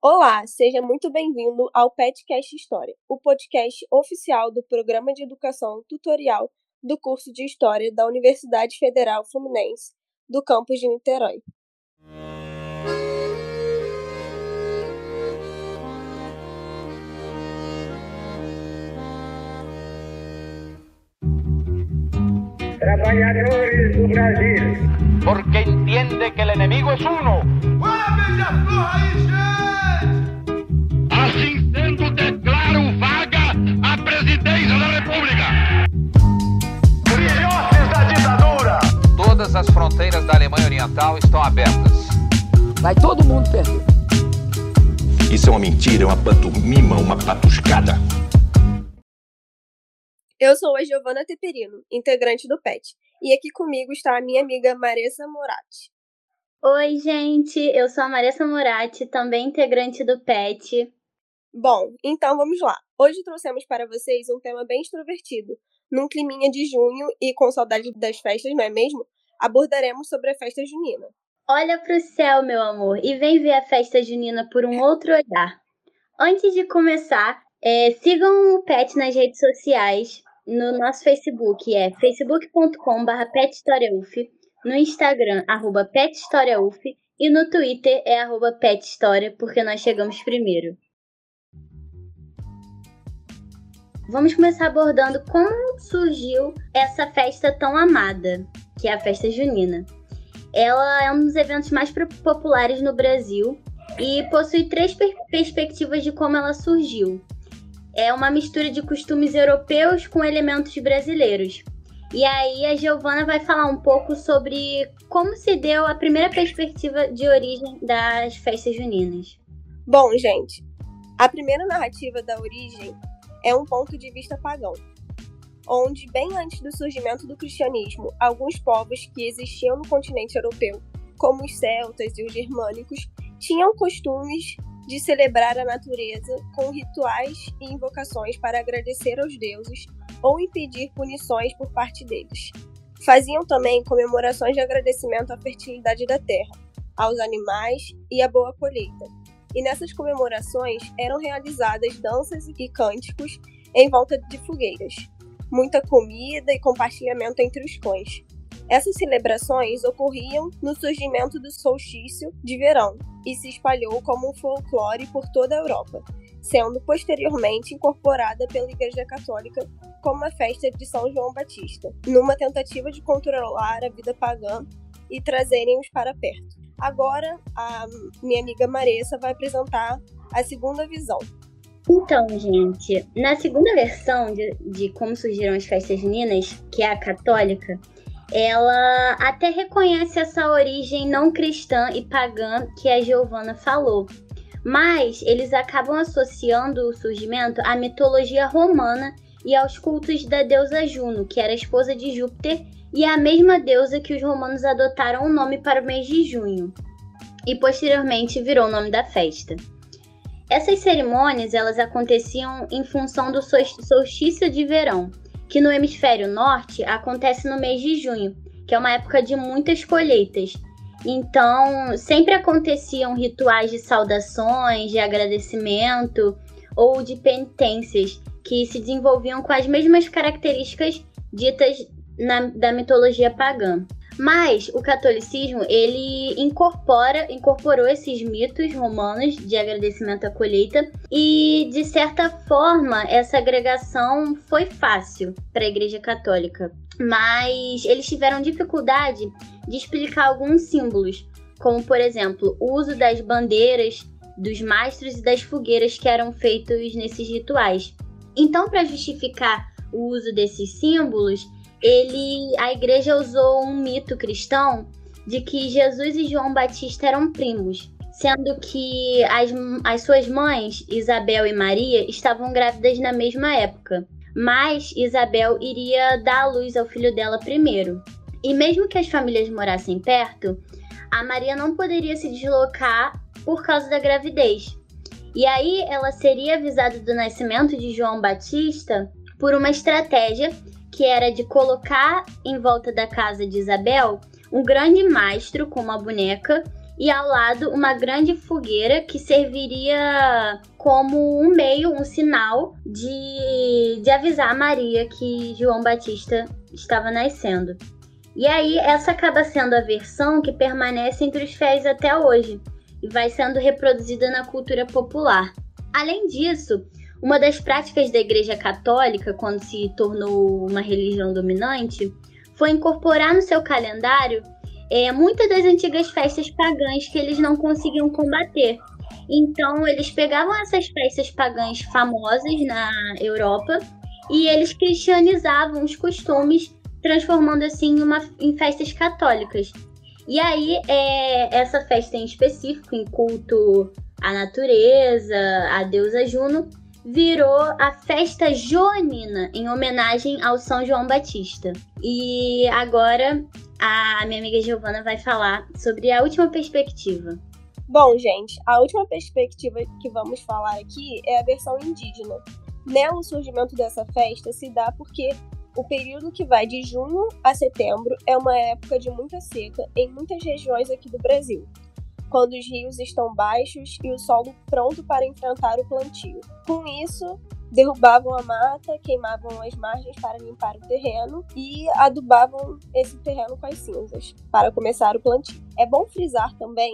Olá, seja muito bem-vindo ao Petcast História, o podcast oficial do Programa de Educação Tutorial do curso de História da Universidade Federal Fluminense, do campus de Niterói. Trabalhadores do Brasil. Porque entiende que el enemigo es uno. Assim sendo, declaro vaga a presidência da República. Filhotes da ditadura. Todas as fronteiras da Alemanha Oriental estão abertas. Vai todo mundo perder. Isso é uma mentira, é uma pantomima, uma patuscada. Eu sou a Giovana Teperino, integrante do PET, e aqui comigo está a minha amiga Maressa Moratti. Oi, gente, eu sou a Maressa Moratti, também integrante do PET. Bom, então vamos lá. Hoje trouxemos para vocês um tema bem extrovertido. Num climinha de junho e com saudade das festas, não é mesmo? Abordaremos sobre a festa junina. Olha pro céu, meu amor, e vem ver a festa junina por um outro olhar. Antes de começar, é, sigam o PET nas redes sociais. No nosso Facebook é facebook.com.br pethistoriauf, no Instagram, arroba pethistoriauf, e no Twitter é arroba pethistoria, porque nós chegamos primeiro. Vamos começar abordando como surgiu essa festa tão amada, que é a festa junina. Ela é um dos eventos mais populares no Brasil e possui três per- perspectivas de como ela surgiu. É uma mistura de costumes europeus com elementos brasileiros. E aí a Giovana vai falar um pouco sobre como se deu a primeira perspectiva de origem das festas juninas. Bom, gente, a primeira narrativa da origem é um ponto de vista pagão, onde, bem antes do surgimento do cristianismo, alguns povos que existiam no continente europeu, como os celtas e os germânicos, tinham costumes de celebrar a natureza com rituais e invocações para agradecer aos deuses ou impedir punições por parte deles. Faziam também comemorações de agradecimento à fertilidade da terra, aos animais e à boa colheita. E nessas comemorações eram realizadas danças e cânticos em volta de fogueiras, muita comida e compartilhamento entre os cães. Essas celebrações ocorriam no surgimento do solstício de verão e se espalhou como um folclore por toda a Europa, sendo posteriormente incorporada pela Igreja Católica como a festa de São João Batista, numa tentativa de controlar a vida pagã e trazerem-os para perto. Agora, a minha amiga Maressa vai apresentar a segunda visão. Então, gente, na segunda versão de, de como surgiram as festas juninas, que é a católica, ela até reconhece essa origem não cristã e pagã que a Giovanna falou. Mas eles acabam associando o surgimento à mitologia romana e aos cultos da deusa Juno, que era esposa de Júpiter e é a mesma deusa que os romanos adotaram o nome para o mês de junho. E posteriormente virou o nome da festa. Essas cerimônias elas aconteciam em função do sol- solstício de verão, que no hemisfério norte acontece no mês de junho, que é uma época de muitas colheitas. Então, sempre aconteciam rituais de saudações, de agradecimento ou de penitências que se desenvolviam com as mesmas características ditas na- da mitologia pagã. Mas o catolicismo, ele incorpora, incorporou esses mitos romanos de agradecimento à colheita e, de certa forma, essa agregação foi fácil para a Igreja Católica. Mas eles tiveram dificuldade de explicar alguns símbolos, como, por exemplo, o uso das bandeiras, dos mastros e das fogueiras que eram feitos nesses rituais. Então, para justificar o uso desses símbolos, ele, a igreja usou um mito cristão de que Jesus e João Batista eram primos, sendo que as, as suas mães, Isabel e Maria, estavam grávidas na mesma época. Mas Isabel iria dar à luz ao filho dela primeiro. E mesmo que as famílias morassem perto, a Maria não poderia se deslocar por causa da gravidez. E aí ela seria avisada do nascimento de João Batista por uma estratégia que era de colocar em volta da casa de Isabel um grande mastro com uma boneca e ao lado uma grande fogueira que serviria como um meio, um sinal de, de avisar a Maria que João Batista estava nascendo. E aí, essa acaba sendo a versão que permanece entre os fiéis até hoje e vai sendo reproduzida na cultura popular. Além disso, uma das práticas da Igreja Católica, quando se tornou uma religião dominante, foi incorporar no seu calendário é, muitas das antigas festas pagãs que eles não conseguiam combater. Então, eles pegavam essas festas pagãs famosas na Europa e eles cristianizavam os costumes, transformando assim uma, em festas católicas. E aí, é, essa festa em específico, em culto à natureza, à deusa Juno, virou a festa joanina, em homenagem ao São João Batista. E agora a minha amiga Giovana vai falar sobre a última perspectiva. Bom, gente, a última perspectiva que vamos falar aqui é a versão indígena. Nela, o surgimento dessa festa se dá porque o período que vai de junho a setembro é uma época de muita seca em muitas regiões aqui do Brasil, quando os rios estão baixos e o solo pronto para enfrentar o plantio. Com isso, derrubavam a mata, queimavam as margens para limpar o terreno e adubavam esse terreno com as cinzas para começar o plantio. É bom frisar também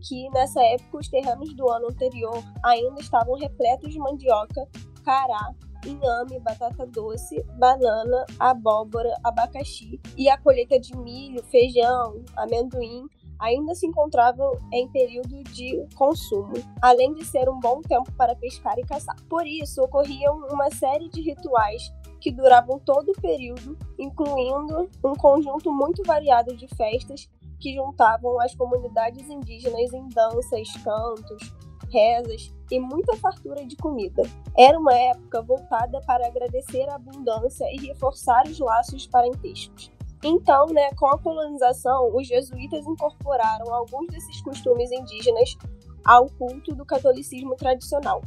que nessa época os terrenos do ano anterior ainda estavam repletos de mandioca, cará, inhame, batata doce, banana, abóbora, abacaxi e a colheita de milho, feijão, amendoim ainda se encontravam em período de consumo, além de ser um bom tempo para pescar e caçar. Por isso, ocorriam uma série de rituais que duravam todo o período, incluindo um conjunto muito variado de festas que juntavam as comunidades indígenas em danças, cantos, rezas e muita fartura de comida. Era uma época voltada para agradecer a abundância e reforçar os laços parentescos. Então, né, com a colonização, os jesuítas incorporaram alguns desses costumes indígenas ao culto do catolicismo tradicional.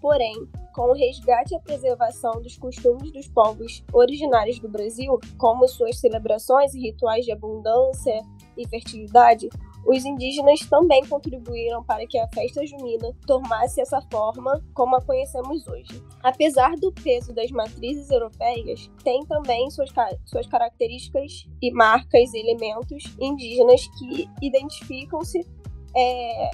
Porém, com o resgate e a preservação dos costumes dos povos originários do Brasil, como suas celebrações e rituais de abundância e fertilidade, os indígenas também contribuíram para que a festa junina tomasse essa forma como a conhecemos hoje. Apesar do peso das matrizes europeias, tem também suas, suas características e marcas e elementos indígenas que identificam-se é,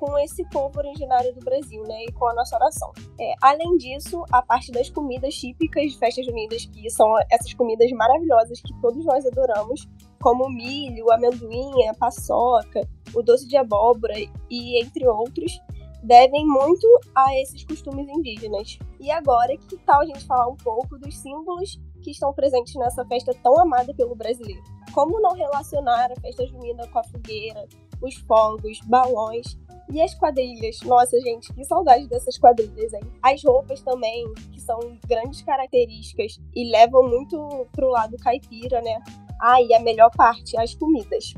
com esse povo originário do Brasil, né, e com a nossa oração. É, além disso, a parte das comidas típicas de festas juninas, que são essas comidas maravilhosas que todos nós adoramos, como o milho, amendoim, a paçoca, o doce de abóbora e entre outros, devem muito a esses costumes indígenas. E agora, que tal a gente falar um pouco dos símbolos que estão presentes nessa festa tão amada pelo brasileiro? Como não relacionar a festa junina com a fogueira, os fogos, balões e as quadrilhas? Nossa, gente, que saudade dessas quadrilhas, hein? As roupas também, que são grandes características e levam muito pro lado caipira, né? Ah, e a melhor parte, as comidas.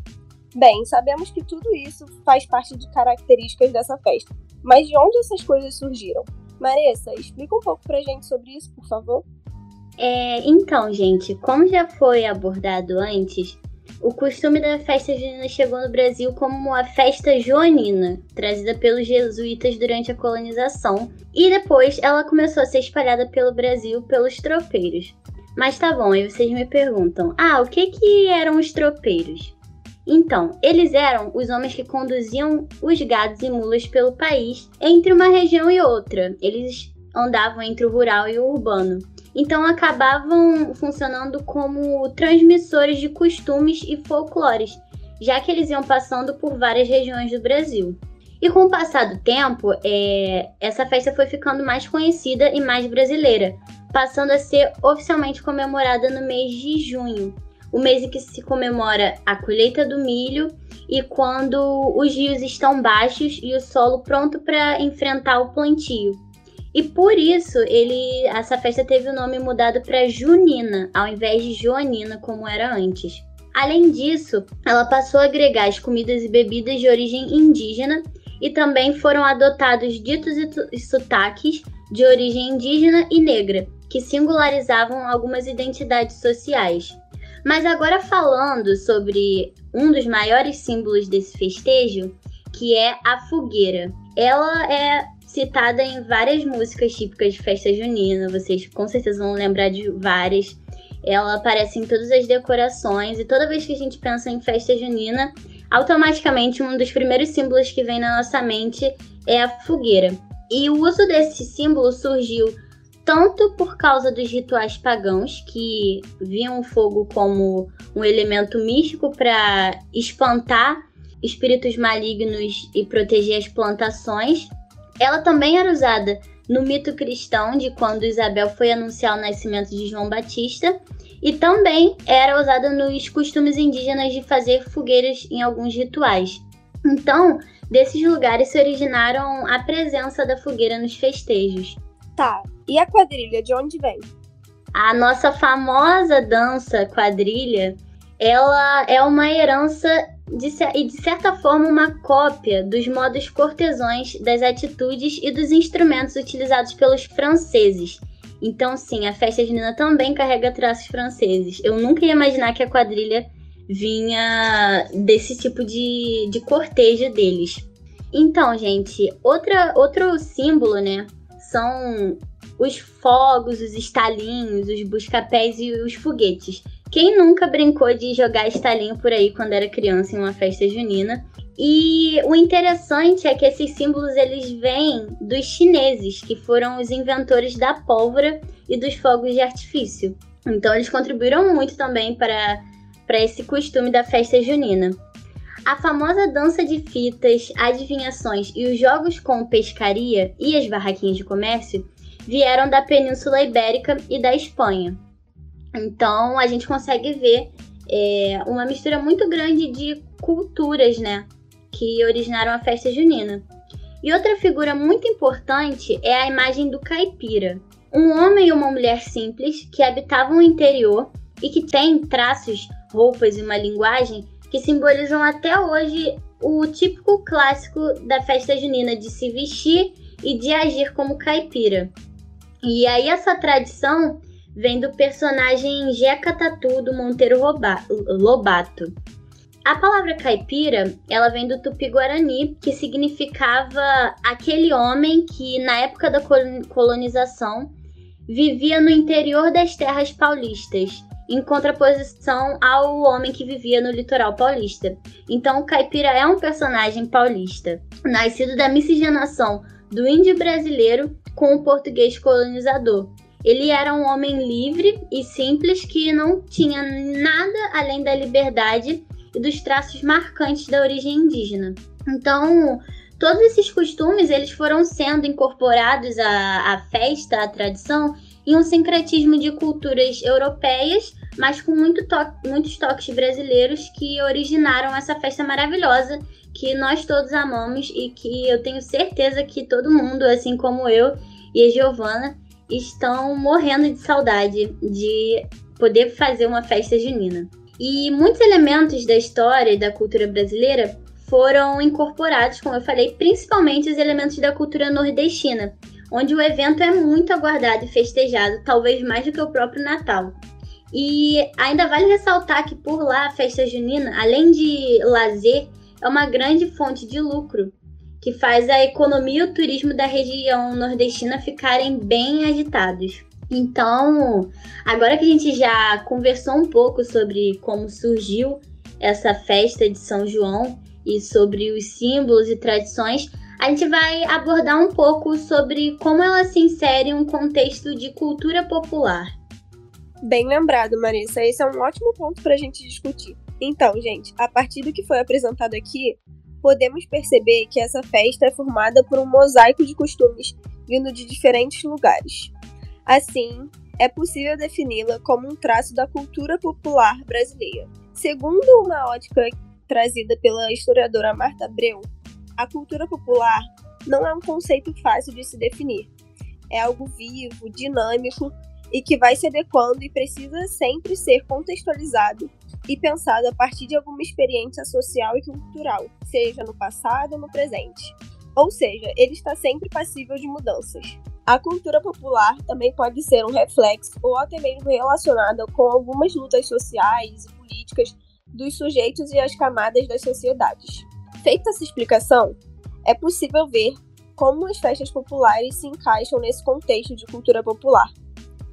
Bem, sabemos que tudo isso faz parte de características dessa festa. Mas de onde essas coisas surgiram? Maressa, explica um pouco pra gente sobre isso, por favor. É, então, gente, como já foi abordado antes, o costume da festa junina chegou no Brasil como a festa joanina, trazida pelos jesuítas durante a colonização, e depois ela começou a ser espalhada pelo Brasil pelos tropeiros. Mas tá bom, aí vocês me perguntam: ah, o que que eram os tropeiros? Então, eles eram os homens que conduziam os gados e mulas pelo país entre uma região e outra. Eles andavam entre o rural e o urbano. Então acabavam funcionando como transmissores de costumes e folclores, já que eles iam passando por várias regiões do Brasil. E com o passar do tempo, é, essa festa foi ficando mais conhecida e mais brasileira, passando a ser oficialmente comemorada no mês de junho, o mês em que se comemora a colheita do milho e quando os rios estão baixos e o solo pronto para enfrentar o plantio. E por isso ele, essa festa teve o nome mudado para Junina, ao invés de Joanina, como era antes. Além disso, ela passou a agregar as comidas e bebidas de origem indígena e também foram adotados ditos e sotaques de origem indígena e negra, que singularizavam algumas identidades sociais. Mas agora falando sobre um dos maiores símbolos desse festejo, que é a fogueira. Ela é citada em várias músicas típicas de festa junina, vocês com certeza vão lembrar de várias. Ela aparece em todas as decorações e toda vez que a gente pensa em festa junina, automaticamente um dos primeiros símbolos que vem na nossa mente é a fogueira. E o uso desse símbolo surgiu tanto por causa dos rituais pagãos, que viam o fogo como um elemento místico para espantar espíritos malignos e proteger as plantações. Ela também era usada no mito cristão de quando Isabel foi anunciar o nascimento de João Batista, e também era usada nos costumes indígenas de fazer fogueiras em alguns rituais. Então, desses lugares se originaram a presença da fogueira nos festejos. Tá, e a quadrilha de onde vem? A nossa famosa dança quadrilha, ela é uma herança de, e de certa forma uma cópia dos modos cortesões, das atitudes e dos instrumentos utilizados pelos franceses então, sim, a festa junina também carrega traços franceses. Eu nunca ia imaginar que a quadrilha vinha desse tipo de, de cortejo deles. Então, gente, outra, outro símbolo, né? São os fogos, os estalinhos, os busca-pés e os foguetes. Quem nunca brincou de jogar estalinho por aí quando era criança em uma festa junina? E o interessante é que esses símbolos eles vêm dos chineses, que foram os inventores da pólvora e dos fogos de artifício. Então eles contribuíram muito também para, para esse costume da festa junina. A famosa dança de fitas, adivinhações e os jogos com pescaria e as barraquinhas de comércio vieram da Península Ibérica e da Espanha. Então a gente consegue ver é, uma mistura muito grande de culturas, né? que originaram a festa junina. E outra figura muito importante é a imagem do caipira, um homem e uma mulher simples que habitavam o interior e que têm traços, roupas e uma linguagem que simbolizam até hoje o típico clássico da festa junina de se vestir e de agir como caipira. E aí essa tradição vem do personagem Jeca Tatu do Monteiro Lobato. A palavra caipira, ela vem do tupi-guarani, que significava aquele homem que na época da colonização vivia no interior das terras paulistas, em contraposição ao homem que vivia no litoral paulista. Então, o caipira é um personagem paulista, nascido da miscigenação do índio brasileiro com o português colonizador. Ele era um homem livre e simples que não tinha nada além da liberdade e dos traços marcantes da origem indígena. Então, todos esses costumes eles foram sendo incorporados à, à festa, à tradição, em um sincretismo de culturas europeias, mas com muito to muitos toques brasileiros que originaram essa festa maravilhosa que nós todos amamos e que eu tenho certeza que todo mundo, assim como eu e a Giovana, estão morrendo de saudade de poder fazer uma festa junina. E muitos elementos da história e da cultura brasileira foram incorporados, como eu falei, principalmente os elementos da cultura nordestina, onde o evento é muito aguardado e festejado, talvez mais do que o próprio Natal. E ainda vale ressaltar que por lá a festa junina, além de lazer, é uma grande fonte de lucro, que faz a economia e o turismo da região nordestina ficarem bem agitados. Então, agora que a gente já conversou um pouco sobre como surgiu essa festa de São João e sobre os símbolos e tradições, a gente vai abordar um pouco sobre como ela se insere em um contexto de cultura popular. Bem lembrado, Marissa. Esse é um ótimo ponto para a gente discutir. Então, gente, a partir do que foi apresentado aqui, podemos perceber que essa festa é formada por um mosaico de costumes vindo de diferentes lugares. Assim, é possível defini-la como um traço da cultura popular brasileira. Segundo uma ótica trazida pela historiadora Marta Abreu, a cultura popular não é um conceito fácil de se definir. É algo vivo, dinâmico e que vai se adequando e precisa sempre ser contextualizado e pensado a partir de alguma experiência social e cultural, seja no passado ou no presente. Ou seja, ele está sempre passível de mudanças. A cultura popular também pode ser um reflexo ou até mesmo relacionada com algumas lutas sociais e políticas dos sujeitos e as camadas das sociedades. Feita essa explicação, é possível ver como as festas populares se encaixam nesse contexto de cultura popular,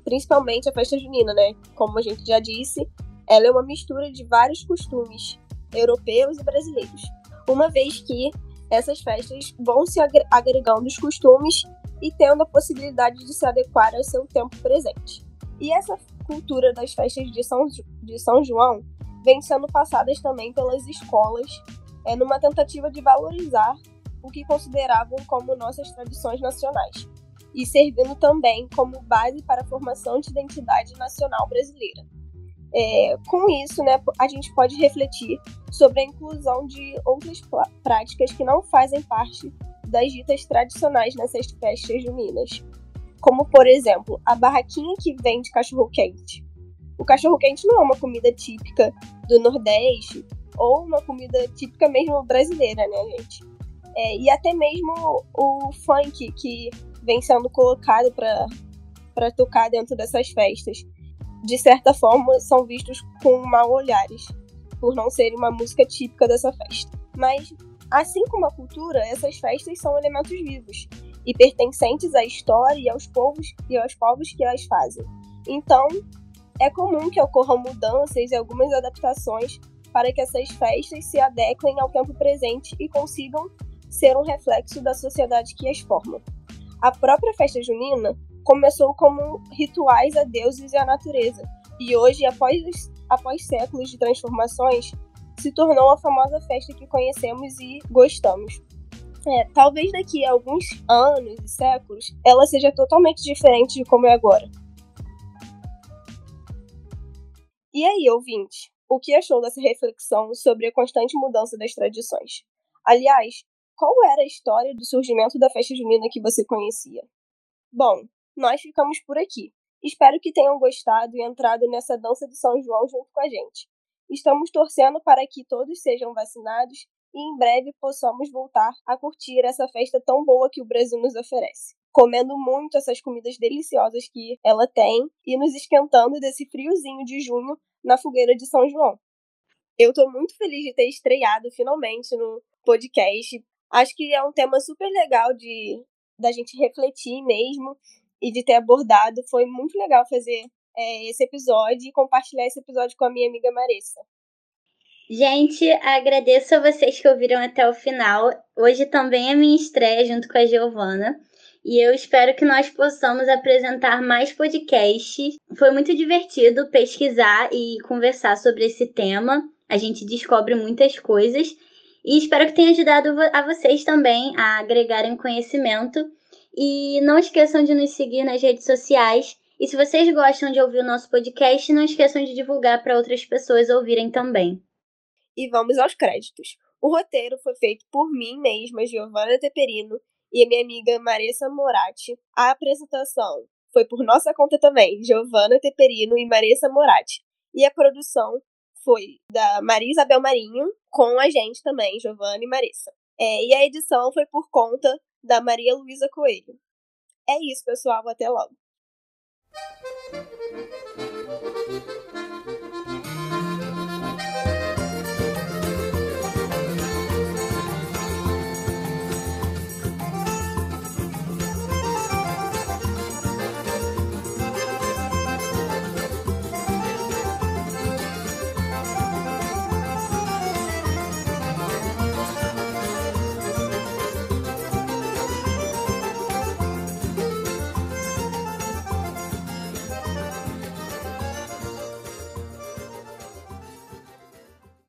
principalmente a festa junina, né? Como a gente já disse, ela é uma mistura de vários costumes europeus e brasileiros, uma vez que essas festas vão se agregando os costumes e tendo a possibilidade de se adequar ao seu tempo presente. E essa cultura das festas de São, de São João vem sendo passadas também pelas escolas, é, numa tentativa de valorizar o que consideravam como nossas tradições nacionais, e servindo também como base para a formação de identidade nacional brasileira. É, com isso, né, a gente pode refletir sobre a inclusão de outras práticas que não fazem parte das ditas tradicionais nessas festas juninas, como, por exemplo, a barraquinha que vende cachorro-quente. O cachorro-quente não é uma comida típica do Nordeste ou uma comida típica mesmo brasileira, né, gente? É, e até mesmo o funk que vem sendo colocado para tocar dentro dessas festas de certa forma, são vistos com mal olhares, por não serem uma música típica dessa festa. Mas, assim como a cultura, essas festas são elementos vivos e pertencentes à história e aos povos e aos povos que as fazem. Então, é comum que ocorram mudanças e algumas adaptações para que essas festas se adequem ao tempo presente e consigam ser um reflexo da sociedade que as forma. A própria festa junina começou como rituais a deuses e à natureza, e hoje, após, após séculos de transformações, se tornou a famosa festa que conhecemos e gostamos. É, talvez daqui a alguns anos e séculos ela seja totalmente diferente de como é agora. E aí, ouvinte, o que achou dessa reflexão sobre a constante mudança das tradições? Aliás, qual era a história do surgimento da festa junina que você conhecia? Bom, nós ficamos por aqui. Espero que tenham gostado e entrado nessa dança de São João junto com a gente. Estamos torcendo para que todos sejam vacinados e em breve possamos voltar a curtir essa festa tão boa que o Brasil nos oferece. Comendo muito essas comidas deliciosas que ela tem e nos esquentando desse friozinho de junho na fogueira de São João. Eu estou muito feliz de ter estreado finalmente no podcast. Acho que é um tema super legal de da gente refletir mesmo e de ter abordado. Foi muito legal fazer é, esse episódio e compartilhar esse episódio com a minha amiga Marissa. Gente, agradeço a vocês que ouviram até o final. Hoje também é minha estreia junto com a Giovana. E eu espero que nós possamos apresentar mais podcasts. Foi muito divertido pesquisar e conversar sobre esse tema. A gente descobre muitas coisas. E espero que tenha ajudado a vocês também a agregarem conhecimento e não esqueçam de nos seguir nas redes sociais. E se vocês gostam de ouvir o nosso podcast, não esqueçam de divulgar para outras pessoas ouvirem também. E vamos aos créditos. O roteiro foi feito por mim mesma, Giovanna Teperino, e a minha amiga Marissa Moratti. A apresentação foi por nossa conta também, Giovanna Teperino e Marissa Moratti. E a produção foi da Maria Isabel Marinho, com a gente também, Giovanna e Marissa. É, e a edição foi por conta da Maria Luísa Coelho. É isso, pessoal. Até logo.